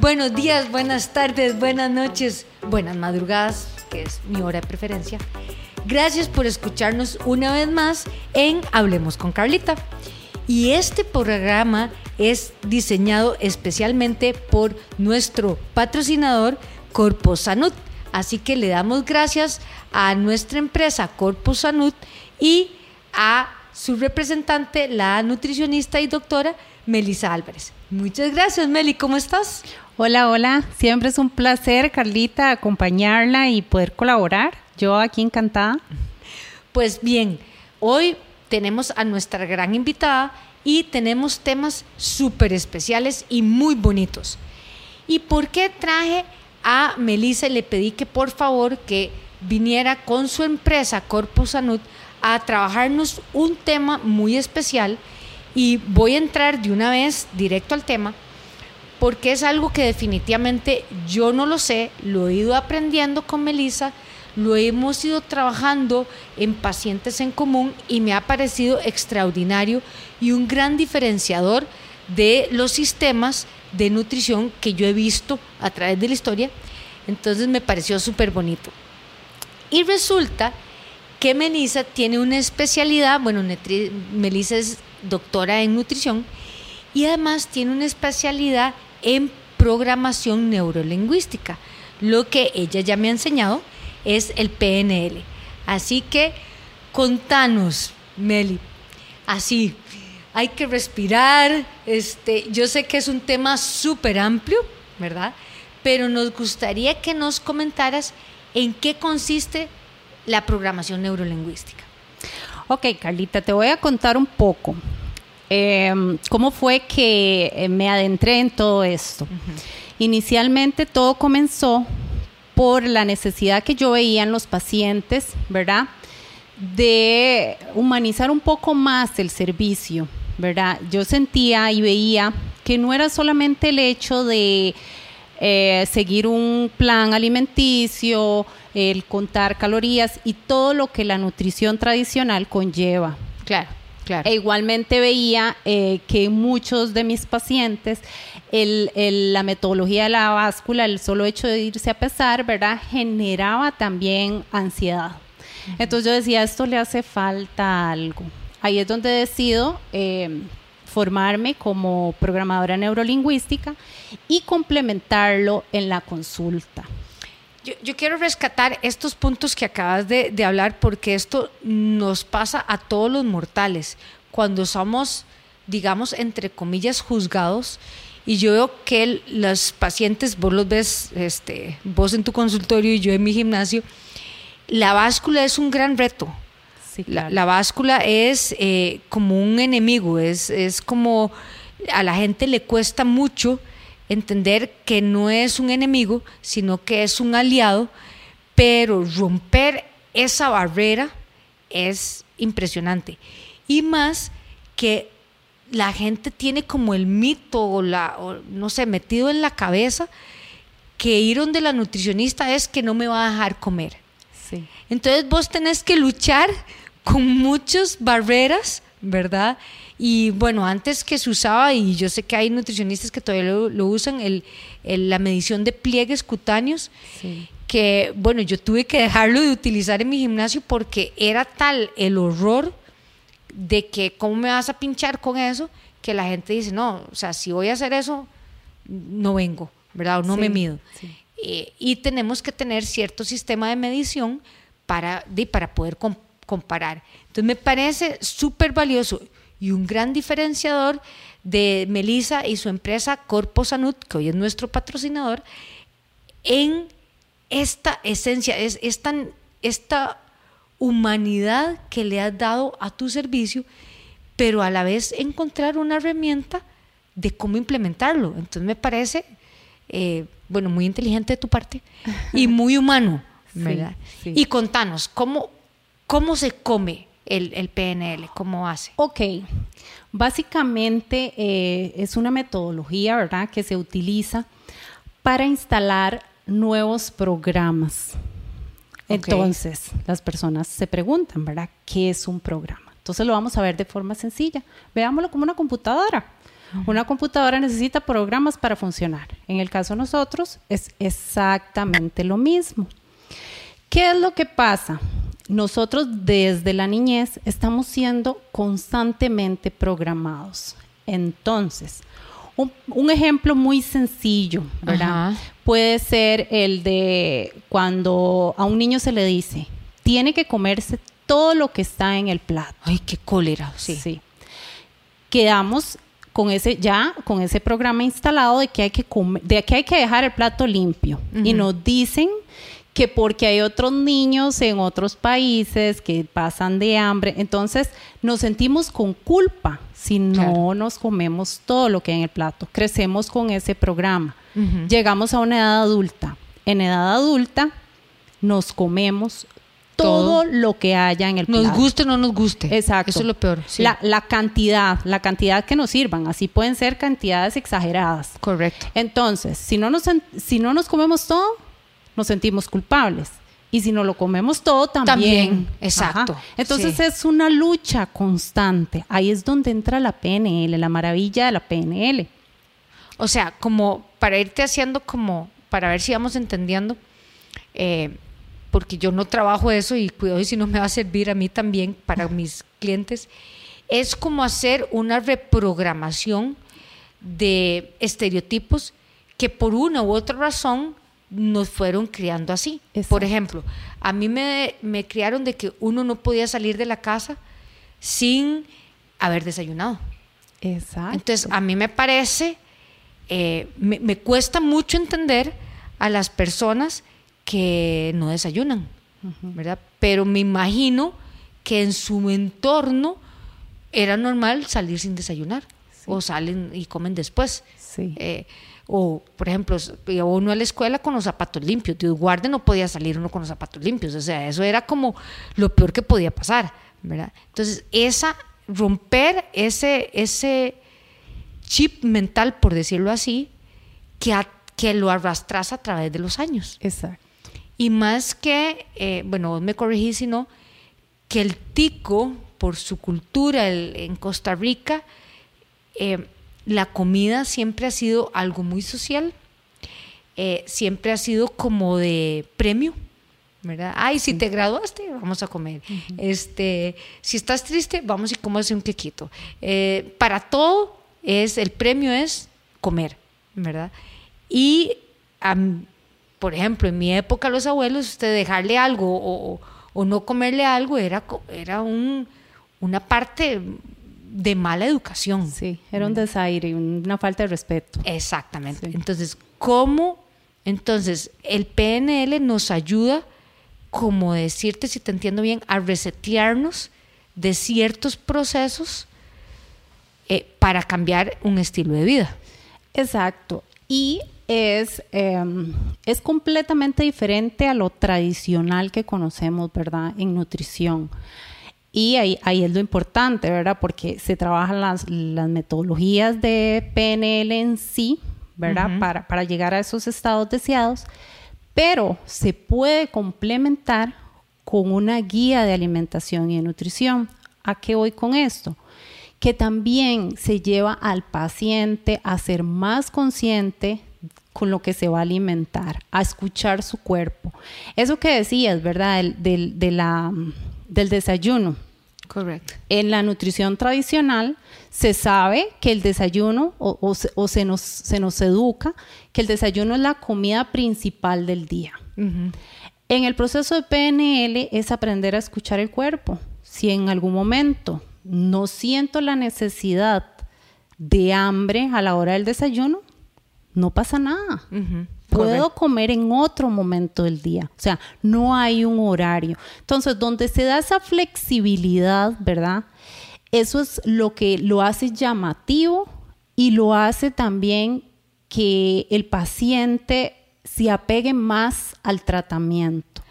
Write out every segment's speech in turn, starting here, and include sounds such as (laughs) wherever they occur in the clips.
buenos días, buenas tardes, buenas noches, buenas madrugadas, que es mi hora de preferencia. Gracias por escucharnos una vez más en Hablemos con Carlita. Y este programa es diseñado especialmente por nuestro patrocinador Corpo Sanud. Así que le damos gracias a nuestra empresa Corpo Sanud y a su representante, la nutricionista y doctora Melissa Álvarez. Muchas gracias, Meli. ¿Cómo estás? Hola, hola. Siempre es un placer, Carlita, acompañarla y poder colaborar. Yo aquí encantada. Pues bien, hoy tenemos a nuestra gran invitada y tenemos temas súper especiales y muy bonitos. ¿Y por qué traje a Melissa y le pedí que por favor que viniera con su empresa Corpus Sanud a trabajarnos un tema muy especial? Y voy a entrar de una vez directo al tema porque es algo que definitivamente yo no lo sé, lo he ido aprendiendo con Melissa, lo hemos ido trabajando en pacientes en común y me ha parecido extraordinario y un gran diferenciador de los sistemas de nutrición que yo he visto a través de la historia. Entonces me pareció súper bonito. Y resulta que Melissa tiene una especialidad, bueno, Melissa es doctora en nutrición y además tiene una especialidad en programación neurolingüística. Lo que ella ya me ha enseñado es el PNL. Así que contanos, Meli, así, hay que respirar. Este, yo sé que es un tema súper amplio, ¿verdad? Pero nos gustaría que nos comentaras en qué consiste la programación neurolingüística. Ok, Carlita, te voy a contar un poco. Em, ¿Cómo fue que eh, me adentré en todo esto? Inicialmente todo comenzó por la necesidad que yo veía en los pacientes, ¿verdad? De humanizar un poco más el servicio, ¿verdad? Yo sentía y veía que no era solamente el hecho de eh, seguir un plan alimenticio, el contar calorías y todo lo que la nutrición tradicional conlleva. Claro. E igualmente veía eh, que muchos de mis pacientes, la metodología de la báscula, el solo hecho de irse a pesar, ¿verdad? Generaba también ansiedad. Entonces yo decía, esto le hace falta algo. Ahí es donde decido eh, formarme como programadora neurolingüística y complementarlo en la consulta. Yo, quiero rescatar estos puntos que acabas de, hablar porque esto nos pasa a todos los mortales. Cuando somos, digamos, entre comillas, juzgados, y yo veo que los pacientes, vos los ves, este, vos en tu consultorio y yo en mi gimnasio, la báscula es un gran reto. La, báscula es eh, como un enemigo, es, es como a la gente le cuesta mucho entender que no es un enemigo, sino que es un aliado, pero romper esa barrera es impresionante. Y más que la gente tiene como el mito o la, no sé, metido en la cabeza que ir donde la nutricionista es que no me va a dejar comer. Entonces vos tenés que luchar con muchas barreras, ¿verdad? Y bueno, antes que se usaba, y yo sé que hay nutricionistas que todavía lo, usan, el, la medición de pliegues cutáneos, que bueno, yo tuve que dejarlo de utilizar en mi gimnasio porque era tal el horror de que cómo me vas a pinchar con eso, que la gente dice, no, o sea, si voy a hacer eso, no vengo, ¿verdad? O no me mido. Eh, y tenemos que tener cierto sistema de medición para, de, para poder comparar. Entonces me parece súper valioso y un gran diferenciador de Melissa y su empresa Corpo Sanud, que hoy es nuestro patrocinador, en esta esencia, es, esta humanidad que le has dado a tu servicio, pero a la vez encontrar una herramienta de cómo implementarlo. Entonces me parece, eh, bueno, muy inteligente de tu parte y muy humano, ¿verdad? Y contanos, ¿cómo, ¿cómo se come el, PNL? ¿Cómo hace? Ok, básicamente eh, es una metodología, ¿verdad?, que se utiliza para instalar nuevos programas. Entonces, las personas se preguntan, ¿verdad?, ¿qué es un programa? Entonces lo vamos a ver de forma sencilla. Veámoslo como una computadora. Una computadora necesita programas para funcionar. En el caso de nosotros es exactamente lo mismo. ¿Qué es lo que pasa? Nosotros desde la niñez estamos siendo constantemente programados. Entonces, un, ejemplo muy sencillo, ¿verdad? Puede ser el de cuando a un niño se le dice, tiene que comerse todo lo que está en el plato. Ay, qué cólera, sí. sí. Quedamos con ese ya con ese programa instalado de que hay que de que hay que dejar el plato limpio y nos dicen que porque hay otros niños en otros países que pasan de hambre, entonces nos sentimos con culpa si no nos comemos todo lo que hay en el plato. Crecemos con ese programa. Llegamos a una edad adulta. En edad adulta nos comemos todo, lo que haya en el plato. Nos guste o no nos guste. Exacto. Eso es lo peor. La, cantidad, la cantidad que nos sirvan. Así pueden ser cantidades exageradas. Correcto. Entonces, si no nos, si no nos comemos todo, nos sentimos culpables. Y si no lo comemos todo, también. También, exacto. Entonces es una lucha constante. Ahí es donde entra la PNL, la maravilla de la PNL. O sea, como para irte haciendo como, para ver si vamos entendiendo, eh, porque yo no trabajo eso y cuidado si no me va a servir a mí también para mis clientes, es como hacer una reprogramación de estereotipos que por una u otra razón nos fueron criando así. Por ejemplo, a mí me, criaron de que uno no podía salir de la casa sin haber desayunado. Exacto. Entonces, a mí me parece, eh, me, cuesta mucho entender a las personas que no desayunan, ¿verdad? Pero me imagino que en su entorno era normal salir sin desayunar o salen y comen después. Sí. Eh, o, por ejemplo, uno a la escuela con los zapatos limpios. Dios guarde, no podía salir uno con los zapatos limpios. O sea, eso era como lo peor que podía pasar, ¿verdad? Entonces, esa, romper ese, ese chip mental, por decirlo así, que, que lo arrastras a través de los años. Exacto. Y más que, eh, bueno, me corregís, sino que el tico, por su cultura en Costa Rica, eh, la comida siempre ha sido algo muy social, eh, siempre ha sido como de premio. ¿verdad? Ay, si te graduaste, vamos a comer. este, si estás triste, vamos y comes un quequito. Eh, para todo es el premio es comer, ¿verdad? Y por ejemplo, en mi época los abuelos, usted dejarle algo o, no comerle algo era, era un, una parte de mala educación. Sí, era un desaire, una falta de respeto. Exactamente. Entonces, ¿cómo? Entonces, el PNL nos ayuda, como decirte, si te entiendo bien, a resetearnos de ciertos procesos eh, para cambiar un estilo de vida. Exacto. Y es, em, es completamente diferente a lo tradicional que conocemos, ¿verdad? En nutrición. Y ahí, ahí es lo importante, ¿verdad? Porque se trabajan las, las metodologías de PNL en sí, ¿verdad? para, para llegar a esos estados deseados, pero se puede complementar con una guía de alimentación y de nutrición. ¿A qué voy con esto? Que también se lleva al paciente a ser más consciente con lo que se va a alimentar, a escuchar su cuerpo. Eso que decías, ¿verdad? De la del desayuno. Correcto. En la nutrición tradicional se sabe que el desayuno, o, se, nos, se nos educa, que el desayuno es la comida principal del día. En el proceso de PNL es aprender a escuchar el cuerpo. Si en algún momento no siento la necesidad de hambre a la hora del desayuno, no pasa nada. Puedo comer en otro momento del día. O sea, no hay un horario. Entonces, donde se da esa flexibilidad, ¿verdad? Eso es lo que lo hace llamativo y lo hace también que el paciente se apegue más al tratamiento.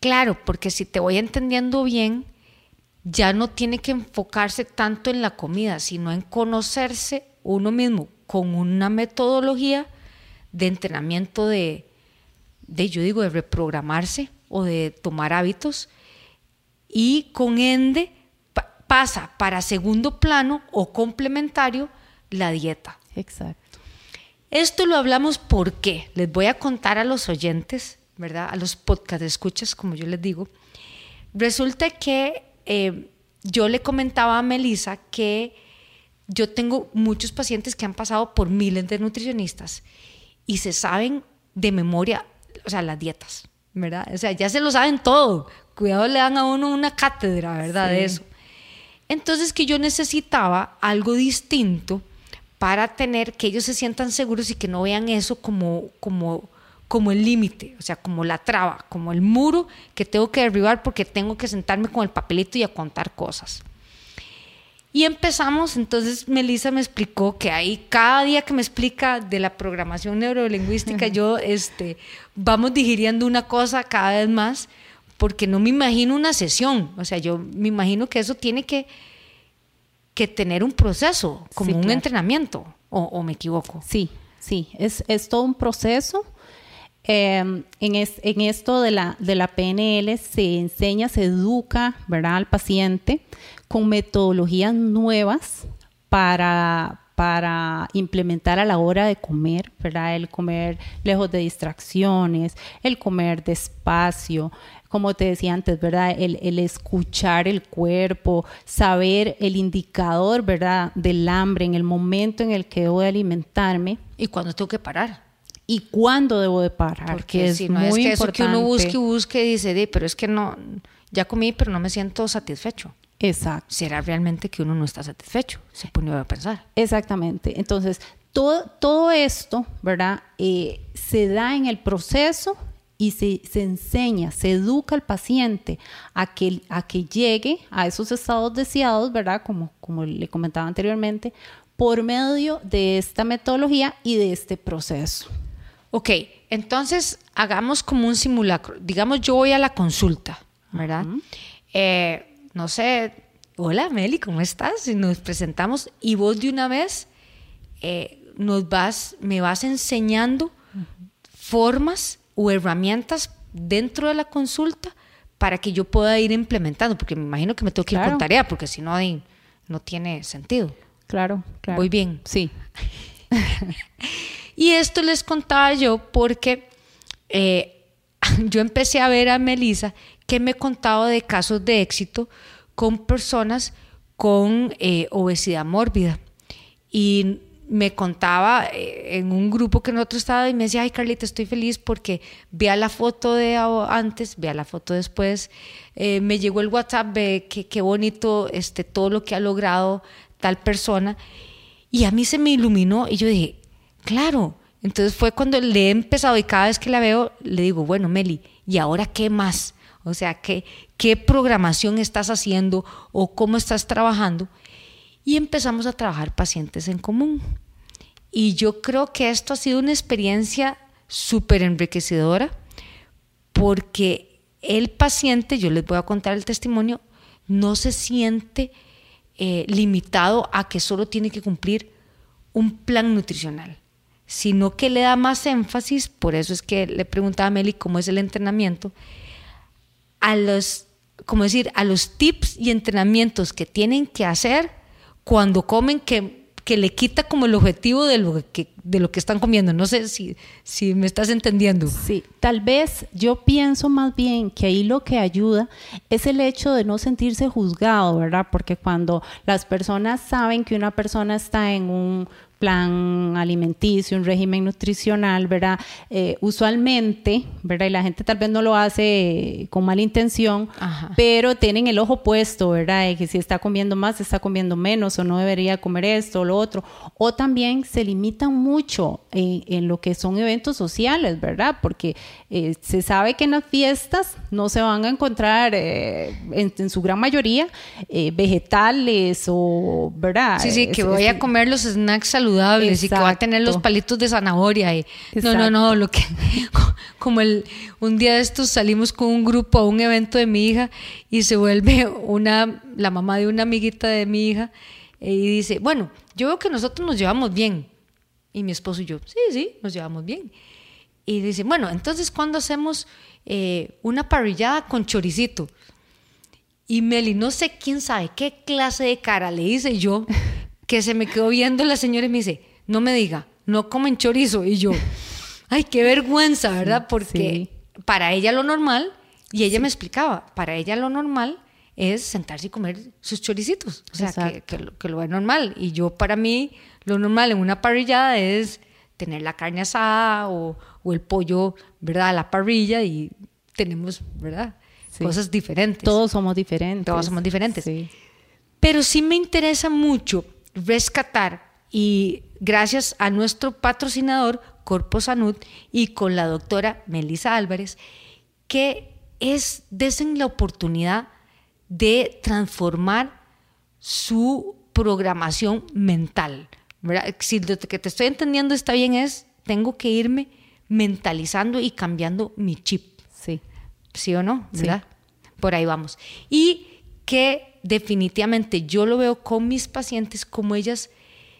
Claro, porque si te voy entendiendo bien, ya no tiene que enfocarse tanto en la comida, sino en conocerse uno mismo con una metodología de entrenamiento de, de, yo digo, de reprogramarse o de tomar hábitos y con ENDE pasa para segundo plano o complementario la dieta. Exacto. Esto lo hablamos porque les voy a contar a los oyentes, ¿verdad? A los podcast escuchas, como yo les digo. Resulta que eh, yo le comentaba a Melissa que yo tengo muchos pacientes que han pasado por miles de nutricionistas y se saben de memoria, o sea, las dietas, ¿verdad? O sea, ya se lo saben todo. Cuidado, le dan a uno una cátedra, ¿verdad? De eso. Entonces que yo necesitaba algo distinto para tener que ellos se sientan seguros y que no vean eso como, como, como el límite, o sea, como la traba, como el muro que tengo que derribar porque tengo que sentarme con el papelito y a contar cosas. Y empezamos, entonces Melissa me explicó que ahí cada día que me explica de la programación neurolingüística, yo este, vamos digiriendo una cosa cada vez más, porque no me imagino una sesión, o sea, yo me imagino que eso tiene que, que tener un proceso, como un entrenamiento, o, me equivoco. Sí, sí, es, es todo un proceso. Em, en, en, esto de la, PNL se enseña, se educa al paciente con metodologías nuevas para, implementar a la hora de comer. El comer lejos de distracciones, el comer despacio, como te decía antes, ¿verdad? El, el, escuchar el cuerpo, saber el indicador, ¿verdad? Del hambre en el momento en el que debo de alimentarme. Y cuando tengo que parar. Y cuándo debo de parar. Porque es si no muy es que eso que uno busque y busque y dice, pero es que no, ya comí, pero no me siento satisfecho. Exacto. ¿Será realmente que uno no está satisfecho? Se pone a pensar. Exactamente. Entonces, todo, todo esto, ¿verdad? Eh, se da en el proceso y se, se, enseña, se educa al paciente a que, a que llegue a esos estados deseados, ¿verdad? Como, como le comentaba anteriormente, por medio de esta metodología y de este proceso. Ok, entonces hagamos como un simulacro. Digamos, yo voy a la consulta, ¿verdad? eh, no sé, hola Meli, ¿cómo estás? Y nos presentamos y vos de una vez eh, nos vas, me vas enseñando formas o herramientas dentro de la consulta para que yo pueda ir implementando, porque me imagino que me tengo que ir con tarea, porque si no, no tiene sentido. Claro, claro. Voy bien. Sí. (laughs) y esto les contaba yo porque eh, (laughs) yo empecé a ver a Melissa que me contaba de casos de éxito con personas con eh, obesidad mórbida. Y me contaba eh, en un grupo que nosotros estaba y me decía, ay Carlita, estoy feliz porque vea la foto de antes, vea la foto después, me llegó el WhatsApp, ve qué bonito este, todo lo que ha logrado tal persona. Y a mí se me iluminó y yo dije, claro. Entonces fue cuando le he empezado y cada vez que la veo le digo, bueno, Meli, ¿y ahora qué más? O sea, ¿qué, qué programación estás haciendo o cómo estás trabajando? Y empezamos a trabajar pacientes en común. Y yo creo que esto ha sido una experiencia súper enriquecedora porque el paciente, yo les voy a contar el testimonio, no se siente eh, limitado a que solo tiene que cumplir un plan nutricional, sino que le da más énfasis, por eso es que le preguntaba a Meli cómo es el entrenamiento, a los, como decir, a los tips y entrenamientos que tienen que hacer cuando comen que, que le quita como el objetivo de lo que, de lo que están comiendo. No sé si, si me estás entendiendo. Sí, tal vez yo pienso más bien que ahí lo que ayuda es el hecho de no sentirse juzgado, ¿verdad? Porque cuando las personas saben que una persona está en un plan alimenticio, un régimen nutricional, ¿verdad? Eh, usualmente, ¿verdad? Y la gente tal vez no lo hace con mala intención, pero tienen el ojo puesto, ¿verdad? De que si está comiendo más, está comiendo menos, o no debería comer esto o lo otro. O también se limitan mucho en, lo que son eventos sociales, ¿verdad? Porque eh, se sabe que en las fiestas no se van a encontrar, eh, en, su gran mayoría, vegetales o, ¿verdad? Sí, sí, que voy a comer los snacks saludables saludables y que va a tener los palitos de zanahoria. Y, no, no, no, lo que, (laughs) como el, un día de estos salimos con un grupo a un evento de mi hija y se vuelve una, la mamá de una amiguita de mi hija y dice, bueno, yo veo que nosotros nos llevamos bien. Y mi esposo y yo, sí, sí, nos llevamos bien. Y dice, bueno, entonces, ¿cuándo hacemos eh, una parrillada con choricito? Y Meli, no sé quién sabe qué clase de cara le hice yo que se me quedó viendo la señora y me dice, no me diga, no comen chorizo. Y yo, ay, qué vergüenza, ¿verdad? Porque para ella lo normal, y ella me explicaba, para ella lo normal es sentarse y comer sus choricitos, o sea, que, que, lo es normal. Y yo para mí, lo normal en una parrillada es tener la carne asada o, o el pollo, ¿verdad? A la parrilla y tenemos, ¿verdad? Cosas diferentes. Todos somos diferentes. Todos somos diferentes. Pero sí me interesa mucho rescatar y gracias a nuestro patrocinador Corpo Sanud y con la doctora Melissa Álvarez, que es desen la oportunidad de transformar su programación mental. Si lo que te estoy entendiendo está bien es, tengo que irme mentalizando y cambiando mi chip. Sí. ¿Sí o no? ¿Verdad? Por ahí vamos. Y que definitivamente yo lo veo con mis pacientes como ellas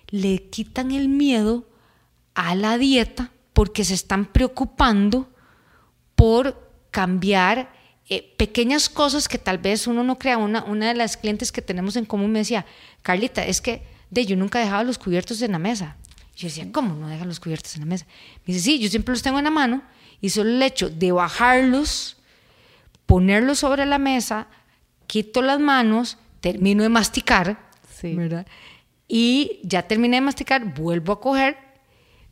le quitan el miedo a la dieta porque se están preocupando por cambiar eh, pequeñas cosas que tal vez uno no crea. Una, una de las clientes que tenemos en común me decía, Carlita, es que de, yo nunca dejaba los cubiertos en la mesa. Yo decía, ¿cómo no deja los cubiertos en la mesa? Me dice, sí, yo siempre los tengo en la mano y solo el hecho de bajarlos, ponerlos sobre la mesa, quito las manos, termino de masticar, ¿verdad? Y ya terminé de masticar, vuelvo a coger,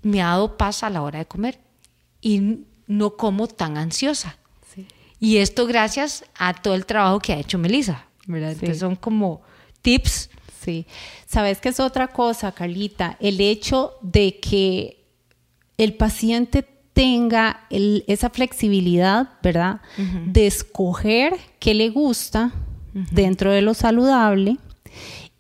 me ha dado paz a la hora de comer y no como tan ansiosa. Y esto gracias a todo el trabajo que ha hecho Melissa, ¿verdad? Entonces son como tips. Sí. ¿Sabes qué es otra cosa, Carlita? El hecho de que el paciente tenga esa flexibilidad, ¿verdad? De escoger qué le gusta dentro de lo saludable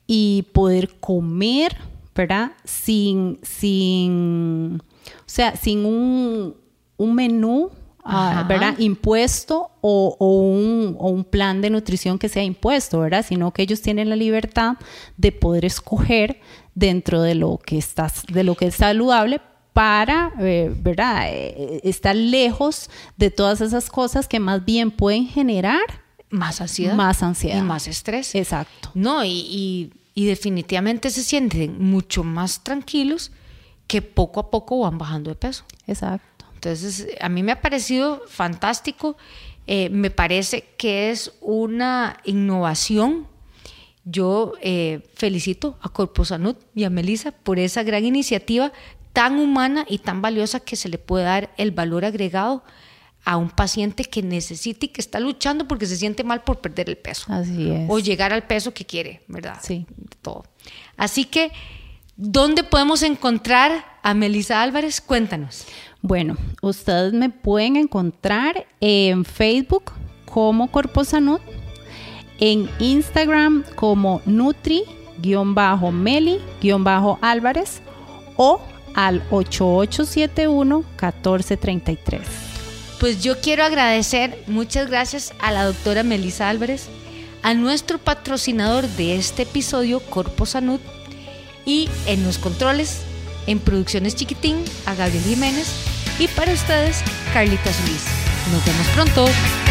y poder comer, ¿verdad? Sin, sin, o sea, sin un, un menú, ah, ¿verdad? Impuesto o, un, o, un, plan de nutrición que sea impuesto, ¿verdad? Sino que ellos tienen la libertad de poder escoger dentro de lo que, está, de lo que es saludable para, eh, ¿verdad? Eh, estar lejos de todas esas cosas que más bien pueden generar más ansiedad. Más ansiedad. Y más estrés. Exacto. No, y, definitivamente se sienten mucho más tranquilos que poco a poco van bajando de peso. Exacto. Entonces, a mí me ha parecido fantástico. Eh, me parece que es una innovación. Yo eh, felicito a Corpo Sanud y a Melissa por esa gran iniciativa tan humana y tan valiosa que se le puede dar el valor agregado a un paciente que necesita y que está luchando porque se siente mal por perder el peso. Así es. O llegar al peso que quiere, ¿verdad? Sí. Todo. Así que, ¿dónde podemos encontrar a Melissa Álvarez? Cuéntanos. Bueno, ustedes me pueden encontrar en Facebook como Corposanud, en Instagram como Nutri-Meli-Álvarez o al 8871 1433 pues yo quiero agradecer, muchas gracias a la doctora Melisa Álvarez, a nuestro patrocinador de este episodio, Corpo Sanud, y en los controles, en Producciones Chiquitín, a Gabriel Jiménez, y para ustedes, Carlita Solís. Nos vemos pronto.